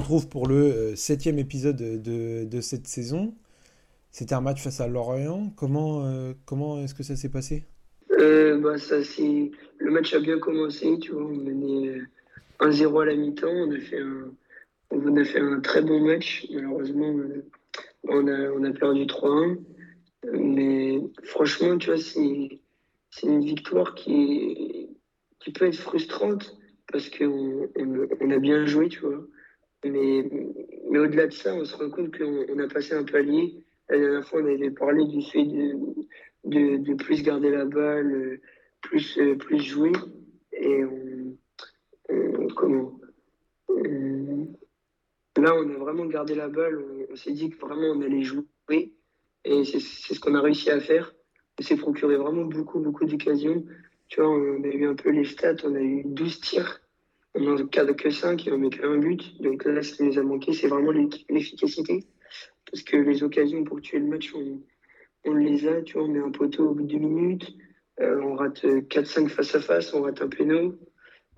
retrouve pour le euh, septième épisode de, de cette saison. C'était un match face à Lorient. Comment, euh, comment est-ce que ça s'est passé? Euh, bah, ça, Le match a bien commencé. Tu vois, on menait 1-0 à la mi-temps. On, a fait un... on a fait un très bon match. Malheureusement, on, a, on a perdu 3-1. Mais franchement, tu vois, c'est, c'est une victoire qui, qui peut être frustrante parce qu'on on, a bien joué, tu vois. Mais, mais au-delà de ça, on se rend compte qu'on a passé un palier. La dernière fois, on avait parlé du fait de, de, plus garder la balle, plus, plus jouer. Et on, comment Là, on a vraiment gardé la balle. On, s'est dit que vraiment on allait jouer. Et c'est ce qu'on a réussi à faire. On s'est procuré vraiment beaucoup, beaucoup d'occasions. Tu vois, on a eu un peu les stats. On a eu 12 tirs on n'en cadre que 5 et on met qu'un but. Donc là, ce qui nous a manqué, c'est vraiment l'efficacité. Parce que les occasions pour tuer le match, on, les a. Tu vois, on met un poteau au bout de deux minutes. Euh, on rate 4-5 face à face, on rate un péno.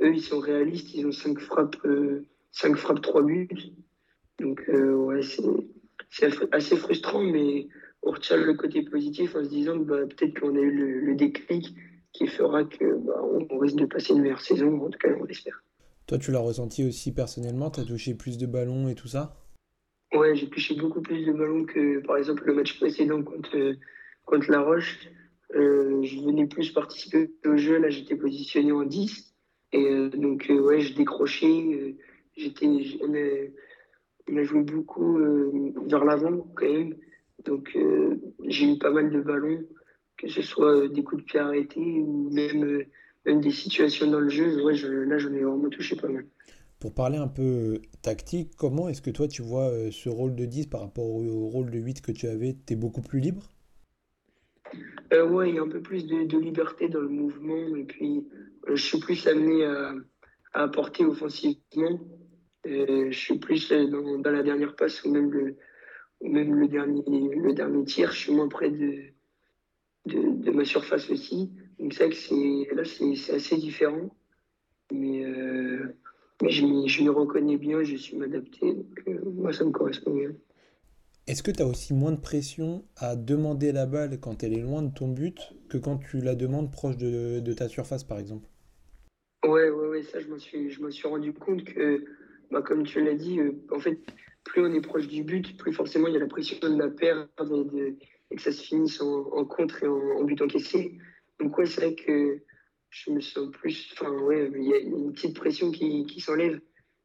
Eux, ils sont réalistes, ils ont 5 frappes, euh, 5 frappes 3 buts. Donc, euh, ouais, c'est assez frustrant, mais on retient le côté positif en se disant bah, peut-être qu'on a eu le, le, déclic qui fera que bah, on risque de passer une meilleure saison. En tout cas, on l'espère. Toi, tu l'as ressenti aussi personnellement Tu as touché plus de ballons et tout ça? Ouais, j'ai touché beaucoup plus de ballons que par exemple le match précédent contre, contre La Roche. Euh, je venais plus participer au jeu. Là, j'étais positionné en 10. Et euh, donc, euh, ouais, je décrochais. on, a, joué beaucoup vers l'avant quand même. Donc, j'ai eu pas mal de ballons, que ce soit des coups de pied arrêtés ou même même des situations dans le jeu, ouais, je, là, j'en ai vraiment touché pas mal. Pour parler un peu euh, tactique, comment est-ce que toi, tu vois euh, ce rôle de 10 par rapport au, rôle de 8 que tu avais? Tu es beaucoup plus libre? Euh, Ouais, il y a un peu plus de, liberté dans le mouvement. Et puis, je suis plus amené à, apporter offensivement. je suis plus dans, dans, la dernière passe ou même le, même le, dernier, le dernier tir. Je suis moins près de, de, de ma surface aussi. Donc c'est que c'est, là, c'est, assez différent. Mais, euh, mais je, m'y, je reconnais bien, je suis m'adapter. Donc euh, moi, ça me correspond bien. Est-ce que tu as aussi moins de pression à demander la balle quand elle est loin de ton but que quand tu la demandes proche de, de ta surface, par exemple? Ouais, ouais, ouais, ça, je m'en suis, je suis rendu compte que, bah, comme tu l'as dit, euh, en fait, plus on est proche du but, plus forcément il y a la pression de la perdre et, et que ça se finisse en, contre et en, en but encaissé. Donc ouais, c'est vrai que je me sens plus... Enfin ouais, il y a une petite pression qui, qui s'enlève.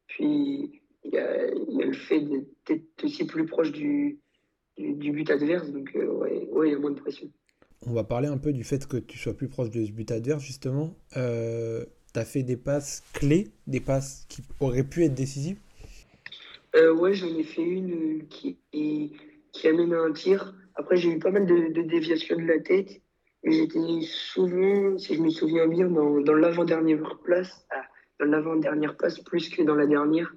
Puis il y a, y a, le fait d'être aussi plus proche du, du, but adverse. Donc euh, ouais, ouais, il y a moins de pression. On va parler un peu du fait que tu sois plus proche du but adverse, justement. Euh, tu as fait des passes clés, des passes qui auraient pu être décisives? Euh, Ouais, j'en ai fait une qui, qui amène à un tir. Après, j'ai eu pas mal de, de déviations de la tête. J'étais souvent, si je me souviens bien, dans, dans l'avant-dernière place, ah, dans l'avant-dernière passe plus que dans la dernière.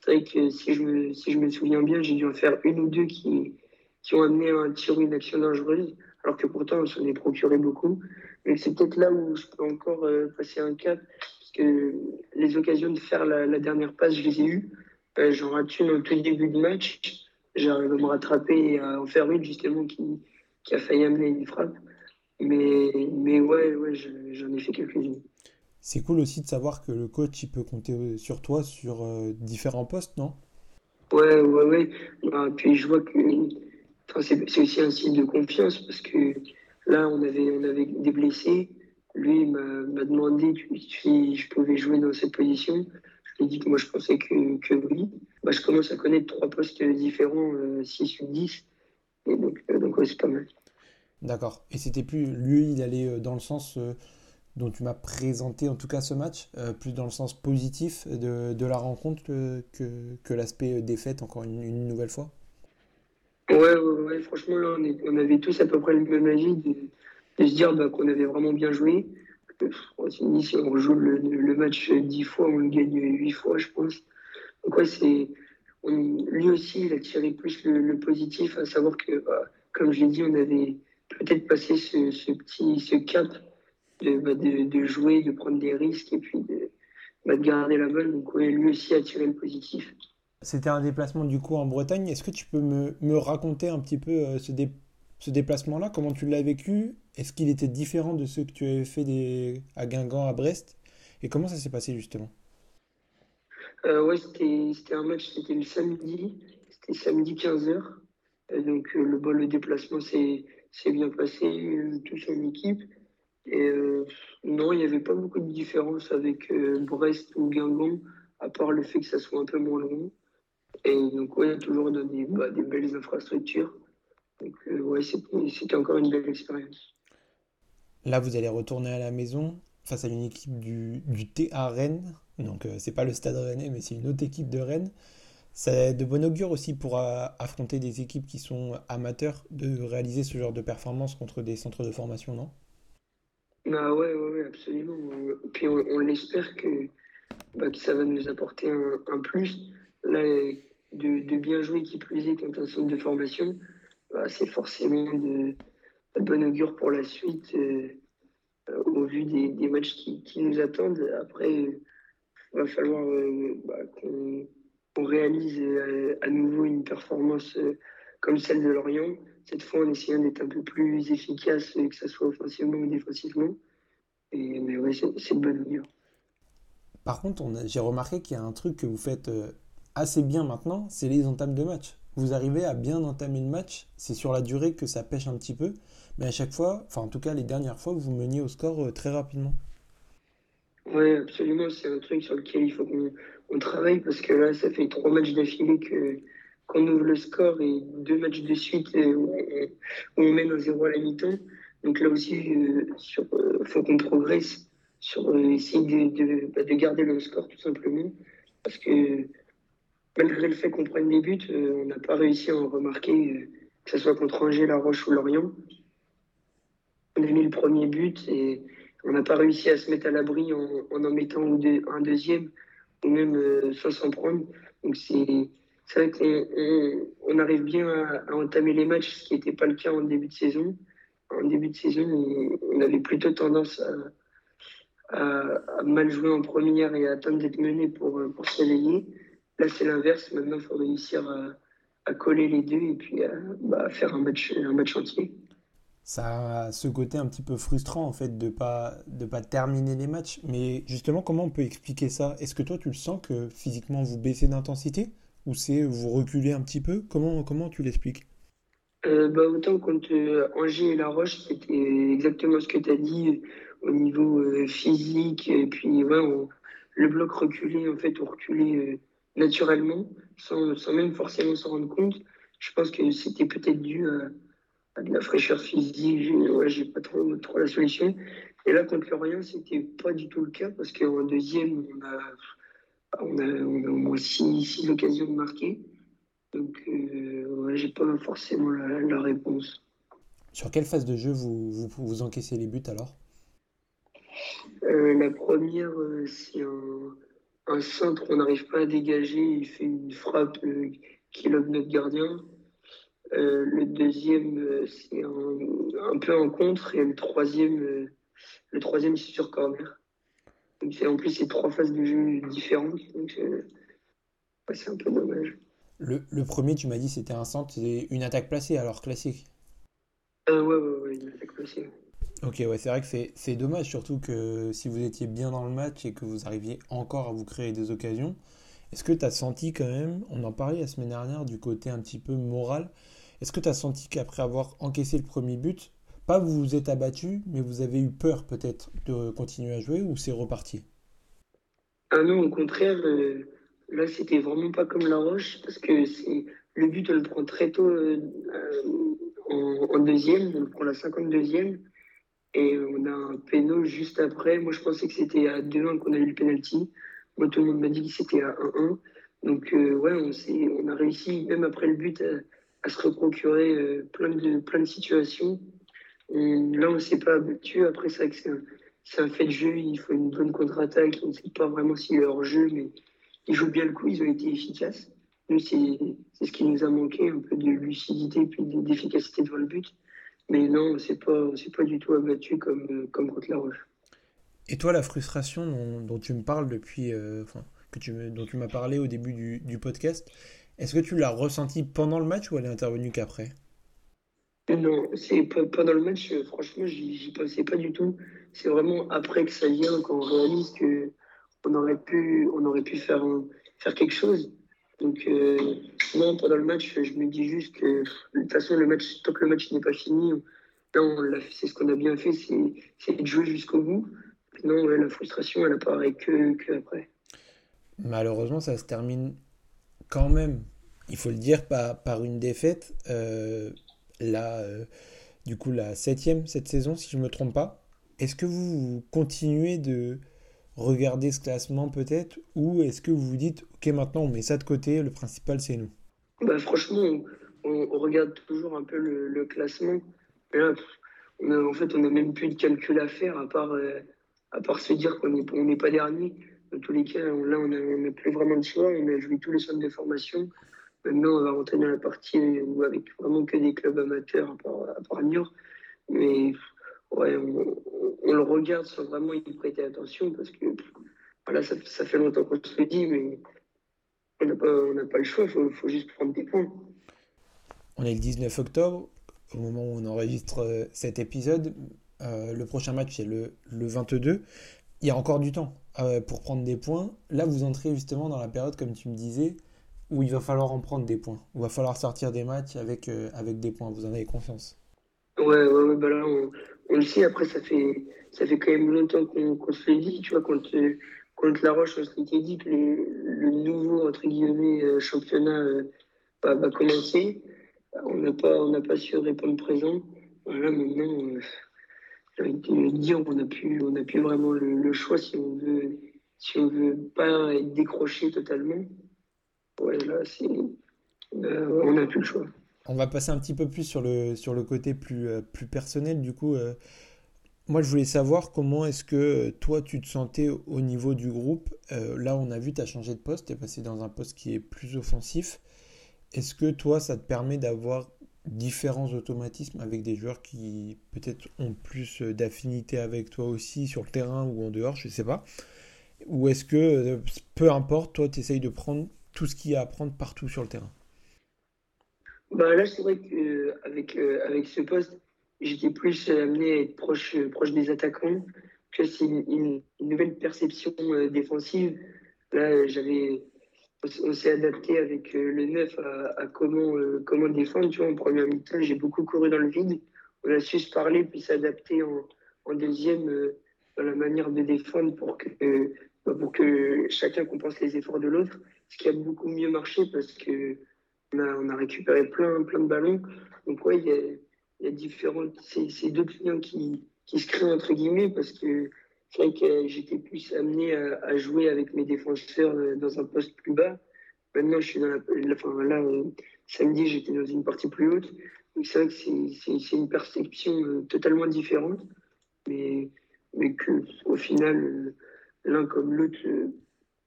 C'est vrai que si je me, si je me souviens bien, j'ai dû en faire une ou deux qui, qui ont amené un tir ou une action dangereuse, alors que pourtant on s'en est procuré beaucoup. Mais c'est peut-être là où je peux encore euh, passer un cap, parce que les occasions de faire la, la dernière passe, je les ai eues. Euh, J'en rate une au tout début de match. J'arrive à me rattraper et à en faire une justement qui, qui a failli amener une frappe. Mais, mais ouais, ouais j'en ai fait quelques-unes. C'est cool aussi de savoir que le coach il peut compter sur toi sur euh, différents postes, non? Ouais, ouais, ouais. Bah, puis je vois que c'est aussi un signe de confiance parce que là, on avait, on avait des blessés. Lui m'a demandé si je pouvais jouer dans cette position. Je lui ai dit que moi, je pensais que, que oui. Bah, je commence à connaître trois postes différents, 6 euh, ou 10. Et donc, euh, donc ouais, c'est pas mal. D'accord. Et c'était plus lui, il allait euh, dans le sens euh, dont tu m'as présenté en tout cas ce match, euh, plus dans le sens positif de, la rencontre que, que, l'aspect défaite encore une, nouvelle fois? Ouais, ouais, franchement, là, on, avait tous à peu près le même avis de, se dire bah, qu'on avait vraiment bien joué. Si on joue le, le, match dix fois, on le gagne huit fois, je pense. Donc, ouais, c'est. lui aussi, il a tiré plus le, positif, à savoir que, bah, comme je l'ai dit, on avait peut-être passer ce, ce, petit ce cap de, bah, de, de, jouer, de prendre des risques et puis de, bah, de garder la balle. Donc lui aussi a tiré le positif. C'était un déplacement du coup en Bretagne. Est-ce que tu peux me, me raconter un petit peu euh, ce, dé- ce déplacement-là? Comment tu l'as vécu? Est-ce qu'il était différent de ceux que tu avais fait des... à Guingamp, à Brest? Et comment ça s'est passé justement? Euh, ouais, c'était un match, c'était le samedi, c'était samedi 15h. donc euh, le, bon, le déplacement s'est s'est bien passé, euh, tous en équipe. Et euh, non, il n'y avait pas beaucoup de différence avec euh, Brest ou Guingamp, à part le fait que ça soit un peu moins long. Et donc, ouais, toujours des, bah, des belles infrastructures. Donc, euh, ouais, c'était c'était encore une belle expérience. Là, vous allez retourner à la maison face à une équipe du, du TA Rennes. Donc, euh, c'est pas le Stade Rennais, mais c'est une autre équipe de Rennes. C'est de bon augure aussi pour euh, affronter des équipes qui sont amateurs de réaliser ce genre de performance contre des centres de formation, non? Ah ouais, ouais, absolument. Euh, Puis on, on l'espère que, bah, que ça va nous apporter un, plus. Là, de, de bien jouer, qui plus est, contre un centre de formation, bah, c'est forcément de, bon augure pour la suite, euh, au vu des, matchs qui, nous attendent. Après, il va falloir bah, qu'on qu'on réalise euh, à nouveau une performance euh, comme celle de Lorient, cette fois en essayant d'être un peu plus efficace, euh, que ce soit offensivement ou défensivement. Et, mais ouais, c'est de bonne augure. Par contre, on j'ai remarqué qu'il y a un truc que vous faites assez bien maintenant, c'est les entames de match. Vous arrivez à bien entamer le match, c'est sur la durée que ça pêche un petit peu, mais à chaque fois, enfin en tout cas les dernières fois, vous meniez au score très rapidement. Ouais, absolument, c'est un truc sur lequel il faut qu'on on travaille parce que là, ça fait trois matchs d'affilée que qu'on ouvre le score et deux matchs de suite euh, où on, mène un zéro à la mi-temps. Donc là aussi, euh, sur, euh, faut qu'on progresse sur euh, essayer bah, de garder le score tout simplement. Parce que malgré le fait qu'on prenne des buts, euh, on n'a pas réussi à en remarquer, euh, que ce soit contre Angers, La Roche ou Lorient. On a mis le premier but et on n'a pas réussi à se mettre à l'abri en, en mettant un deuxième même euh, sans s'en prendre. Donc c'est vrai qu'on on, on arrive bien à, entamer les matchs, ce qui n'était pas le cas en début de saison. En début de saison, on, avait plutôt tendance à, mal jouer en première et à attendre d'être mené pour, euh, pour se réveiller. Là, c'est l'inverse. Maintenant, il faut réussir à, à coller les deux et puis à, bah, faire un match, un match entier. Ça a ce côté un petit peu frustrant en fait de pas de pas terminer les matchs, mais justement comment on peut expliquer ça? Est-ce que toi tu le sens que physiquement vous baissez d'intensité? Ou c'est vous reculez un petit peu? Comment comment tu l'expliques? Euh, bah, autant contre euh, Angers et La Roche, c'était exactement ce que tu as dit euh, au niveau euh, physique. Et puis, ouais, le bloc reculé, en fait, on reculait naturellement, sans, sans même forcément s'en rendre compte. Je pense que c'était peut-être dû à de la fraîcheur physique. J'ai, ouais, j'ai pas trop, trop la solution. Et là, contre Lorient, c'était pas du tout le cas parce qu'en deuxième, on a, on a, on a au moins six, six occasions de marquer. Donc, euh, ouais, j'ai pas forcément la, la réponse. Sur quelle phase de jeu vous, vous, vous encaissez les buts alors? Euh, la première, euh, c'est un, un centre qu'on n'arrive pas à dégager. Il fait une frappe qui lobe notre gardien. Euh, le deuxième, euh, c'est un, un peu en contre. Et le troisième, euh, le troisième, c'est sur corner. Donc, c'est, en plus, c'est trois phases de jeu différentes. Donc, ouais, c'est un peu dommage. Le, le premier, tu m'as dit, c'était un centre, c'est une attaque placée, alors classique. Euh, ouais, ouais, ouais, il attaque possible. Ok, ouais, c'est vrai que c'est c'est dommage, surtout que si vous étiez bien dans le match et que vous arriviez encore à vous créer des occasions, est-ce que tu as senti quand même, on en parlait la semaine dernière du côté un petit peu moral, est-ce que tu as senti qu'après avoir encaissé le premier but, pas vous vous êtes abattu, mais vous avez eu peur peut-être de continuer à jouer ou c'est reparti? Ah non, au contraire, euh, là, c'était vraiment pas comme La Roche, parce que le but, on le prend très tôt euh, en, deuxième, on le prend la 52e, et on a un péno juste après. Moi, je pensais que c'était à 2-1 qu'on a eu le penalty. Moi, tout le monde m'a dit que c'était à 1-1. Donc, ouais, on a réussi, même après le but, à se reprocurer euh, plein de, plein de situations. Et là, on s'est pas abattu. Après, c'est vrai que c'est un, fait de jeu. Il faut une bonne contre-attaque. On ne sait pas vraiment s'il est hors jeu, mais ils jouent bien le coup. Ils ont été efficaces. Nous, c'est ce qui nous a manqué, un peu de lucidité puis de- d'efficacité devant le but. Mais non, c'est pas, c'est pas du tout abattu comme, comme contre La Roche. Et toi, la frustration dont, dont tu me parles depuis, euh, enfin, que tu, dont tu m'as parlé au début du, du podcast, est-ce que tu l'as ressenti pendant le match ou elle est intervenue qu'après? Non, c'est pendant le match, franchement, j'y pensais pas du tout. C'est vraiment après que ça vient, quand on réalise que on aurait pu, on aurait pu faire, faire quelque chose. Donc, euh, non, pendant le match, je me dis juste que de toute façon, le match, tant que le match n'est pas fini, là, c'est ce qu'on a bien fait, c'est de jouer jusqu'au bout. Non, la frustration, elle apparaît que, que après. Malheureusement, ça se termine quand même, il faut le dire, par, par une défaite. Euh, là, euh, du coup, la septième cette saison, si je ne me trompe pas. Est-ce que vous continuez de regarder ce classement peut-être? Ou est-ce que vous vous dites, ok, maintenant on met ça de côté, le principal c'est nous? Bah, Franchement, on, regarde toujours un peu le, classement. là, en fait, on n'a même plus de calcul à faire à part, euh, à part se dire qu'on n'est pas dernier. Dans tous les cas, là, on n'a plus vraiment de choix. On a joué tous les centres de formation. Maintenant, on va rentrer dans la partie où avec vraiment que des clubs amateurs, à part, à part. Mais ouais, on, le regarde sans vraiment y prêter attention parce que voilà, ça, fait longtemps qu'on se le dit, mais on n'a pas, pas, le choix. Il faut, faut, juste prendre des points. On est le 19 octobre, au moment où on enregistre euh, cet épisode. Euh, le prochain match, c'est le, le 22 il y a encore du temps euh, pour prendre des points. Là, vous entrez justement dans la période, comme tu me disais, où il va falloir en prendre des points. Il va falloir sortir des matchs avec, euh, avec des points. Vous en avez confiance? Ouais, ouais, ouais bah là, on, le sait. Après, ça fait, ça fait quand même longtemps qu'on se l'est dit. Tu vois, contre, contre La Roche, on dit que le, nouveau, entre guillemets, euh, championnat va, commencer. On n'a pas, pas su répondre présent. Voilà, maintenant dire, on n'a plus, on a plus vraiment le, choix si on veut, si on veut pas être décroché totalement. Ouais, là, euh, on n'a plus le choix. On va passer un petit peu plus sur le, sur le côté plus, euh, plus personnel. Du coup, euh, moi, je voulais savoir comment est-ce que toi, tu te sentais au niveau du groupe. là, on a vu, tu as changé de poste, tu es passé dans un poste qui est plus offensif. Est-ce que toi, ça te permet d'avoir différents automatismes avec des joueurs qui peut-être ont plus d'affinité avec toi aussi sur le terrain ou en dehors, je ne sais pas. Ou est-ce que, euh, peu importe, toi, tu essayes de prendre tout ce qu'il y a à prendre partout sur le terrain? Bah Là, c'est vrai qu'avec euh, avec ce poste, j'étais plus amené à être proche, proche des attaquants. C'est une, une, nouvelle perception euh, défensive. Là, j'avais on s'est adapté avec euh, le neuf à, comment, euh, comment défendre. Tu vois, en première mi-temps, j'ai beaucoup couru dans le vide. On a su se parler puis s'adapter en, en, deuxième euh, dans la manière de défendre pour que, pour que chacun compense les efforts de l'autre. Ce qui a beaucoup mieux marché parce que on a, on a récupéré plein, plein de ballons. Donc, ouais, il y a, y a différentes. C'est deux clients qui, qui se créent entre guillemets parce que c'est vrai que j'étais plus amené à, jouer avec mes défenseurs euh, dans un poste plus bas. Maintenant, je suis dans la, enfin, là, euh, samedi, j'étais dans une partie plus haute. Donc, c'est vrai que c'est une perception euh, totalement différente. Mais, mais que, au final, l'un comme l'autre,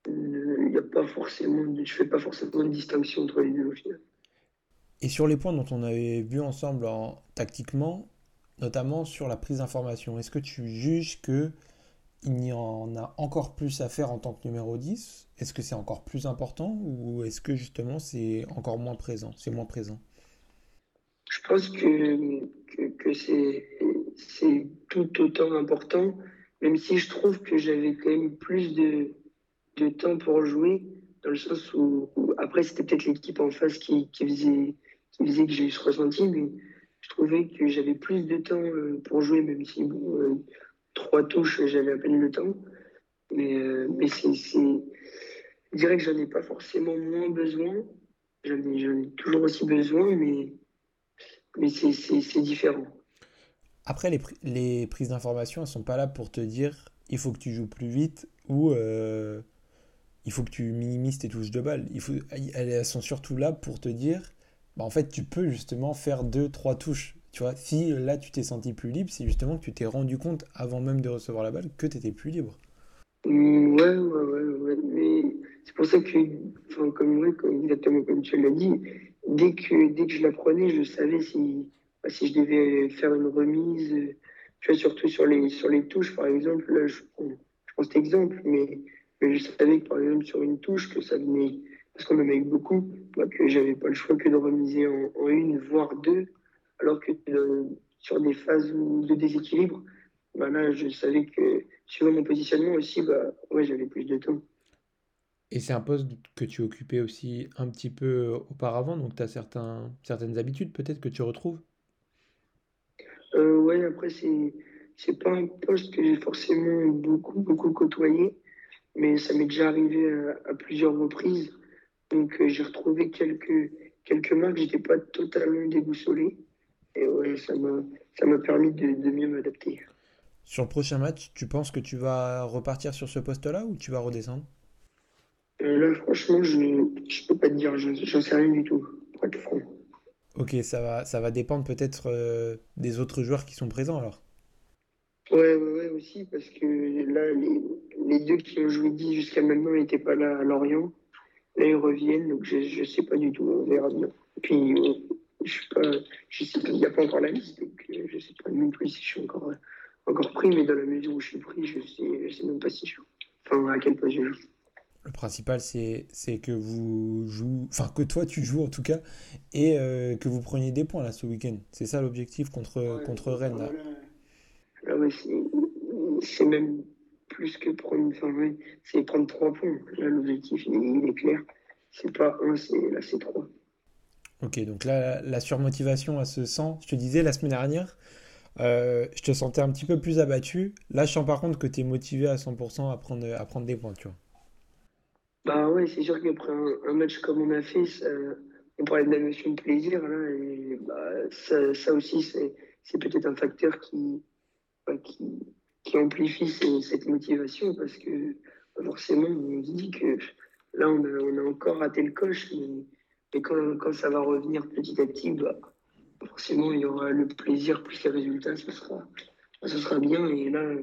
il n'y a pas forcément, je fais pas forcément de distinction entre les deux au final. Et sur les points dont on avait vu ensemble en, tactiquement, notamment sur la prise d'information, est-ce que tu juges que il y en a encore plus à faire en tant que numéro 10 Est-ce que c'est encore plus important ou est-ce que justement c'est encore moins présent? C'est moins présent. Je pense que, que, c'est tout autant important, même si je trouve que j'avais quand même plus de, de, temps pour jouer, dans le sens où, après c'était peut-être l'équipe en face qui, qui, faisait, qui faisait que j'ai eu ce ressenti, mais je trouvais que j'avais plus de temps euh, pour jouer, même si bon, euh, trois touches, j'avais à peine le temps. Mais, euh, mais c'est, je dirais que j'en ai pas forcément moins besoin. J'en ai, toujours aussi besoin, mais, mais c'est, différent. Après, les, les prises d'information, elles sont pas là pour te dire il faut que tu joues plus vite ou euh, il faut que tu minimises tes touches de balle. Il faut, elles sont surtout là pour te dire bah, en fait, tu peux justement faire deux, trois touches. Tu vois, si là tu t'es senti plus libre, c'est justement que tu t'es rendu compte avant même de recevoir la balle que tu étais plus libre. Mm, ouais, ouais, ouais, ouais. Mais c'est pour ça que, enfin, comme, comme, exactement comme tu l'as dit, dès que, dès que je la prenais, je savais si, bah, si je devais faire une remise, tu vois, surtout sur les, sur les touches, par exemple. Là, je, prends, cet exemple, mais, Mais je savais que par exemple sur une touche, que ça venait, parce qu'on en a eu beaucoup, bah, que j'avais pas le choix que de remiser en, une, voire deux, alors que euh, sur des phases de déséquilibre, bah là, je savais que suivant mon positionnement aussi, bah, ouais, j'avais plus de temps. Et c'est un poste que tu occupais aussi un petit peu auparavant, donc tu as certains, certaines habitudes peut-être que tu retrouves? Euh, Ouais, après, c'est, c'est pas un poste que j'ai forcément beaucoup, beaucoup côtoyé, mais ça m'est déjà arrivé à, plusieurs reprises. Donc euh, j'ai retrouvé quelques, quelques marques, j'étais pas totalement déboussolé. Et ouais, ça m'a, ça m'a permis de, de mieux m'adapter. Sur le prochain match, tu penses que tu vas repartir sur ce poste-là ou tu vas redescendre? Euh, Là, franchement, je ne peux pas te dire, je n'en sais rien du tout, pour être franc. Ok, ça va, ça va dépendre peut-être euh, des autres joueurs qui sont présents alors Ouais, ouais, ouais, aussi, parce que là, les, deux qui ont joué 10 jusqu'à maintenant n'étaient pas là à Lorient. Là, ils reviennent, donc je ne sais pas du tout, on verra bien. Puis, je sais pas, je sais il n'y a pas encore la liste, donc je ne sais pas non plus si je suis encore encore pris, mais dans la mesure où je suis pris, je sais, je sais même pas si je Enfin, à quel point je joue. Le principal, c'est que vous jouez, enfin que toi tu joues en tout cas, et euh, que vous preniez des points là ce week-end. C'est ça l'objectif contre, contre Rennes. Là. Ouais, c'est même plus que prendre, enfin, ouais, c'est prendre trois points. Là, l'objectif, il, est clair. C'est pas un, c'est là, c'est trois. Ok, donc là, la surmotivation, à se sent. Je te disais la semaine dernière, euh, je te sentais un petit peu plus abattu. Là, je sens par contre que tu es motivé à 100% à prendre, à prendre des points, tu vois. Bah ouais, c'est sûr qu'après un, match comme on a fait, on parlait de la notion de plaisir, là, et bah, ça, aussi, c'est peut-être un facteur qui, bah, qui, qui, amplifie cette motivation, parce que forcément, on se dit que là, on a, on a encore raté le coche, mais, mais quand, quand, ça va revenir petit à petit, bah, forcément, il y aura le plaisir plus les résultats, ce sera, ce sera bien. Et là,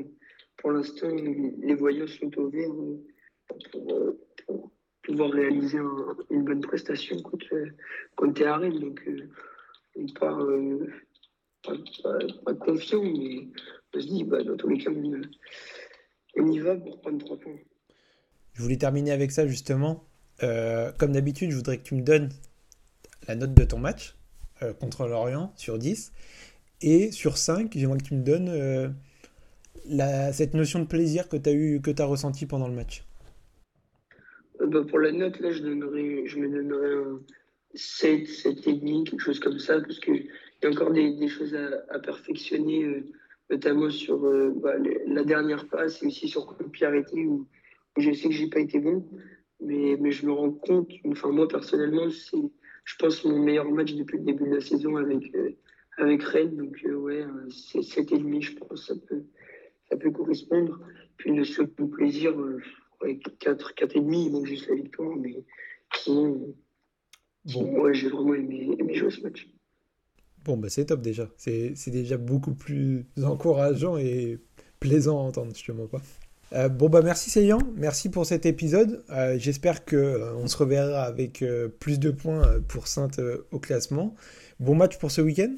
pour l'instant, les voyants sont au vert pour, pouvoir réaliser une bonne prestation contre, contre Rennes. Donc, euh, on part euh, pas, confiant, mais on se dit, bah, dans tous les cas, on, y va pour prendre trois points. Je voulais terminer avec ça justement. Euh, comme d'habitude, je voudrais que tu me donnes la note de ton match. Euh, contre l'Orient sur 10. Et sur 5, j'aimerais que tu me donnes euh, cette notion de plaisir que tu as eu, que as ressenti pendant le match. Bah, pour la note, là, je, je me donnerais un 7, 7,5, quelque chose comme ça, parce qu'il y a encore des, choses à, perfectionner, notamment sur bah, la dernière passe et aussi sur le pied arrêté, où, où, je sais que j'ai pas été bon. Mais, mais je me rends compte, enfin, moi personnellement, c'est je pense, mon meilleur match depuis le début de la saison avec, euh, avec Rennes. Donc, euh, ouais, c'est 7,5, je pense, ça peut, ça peut correspondre. Puis le second plaisir, euh, ouais, 4, 4,5, il manque juste la victoire. Mais sinon, bon. ouais, j'ai vraiment aimé, aimé, jouer ce match. Bon, bah c'est top déjà. C'est déjà beaucoup plus encourageant et plaisant à entendre, je te mens pas. Euh, bon bah merci Seyant, merci pour cet épisode. Euh, j'espère que euh, se reverra avec plus de points pour Sainte au classement. Bon match pour ce week-end.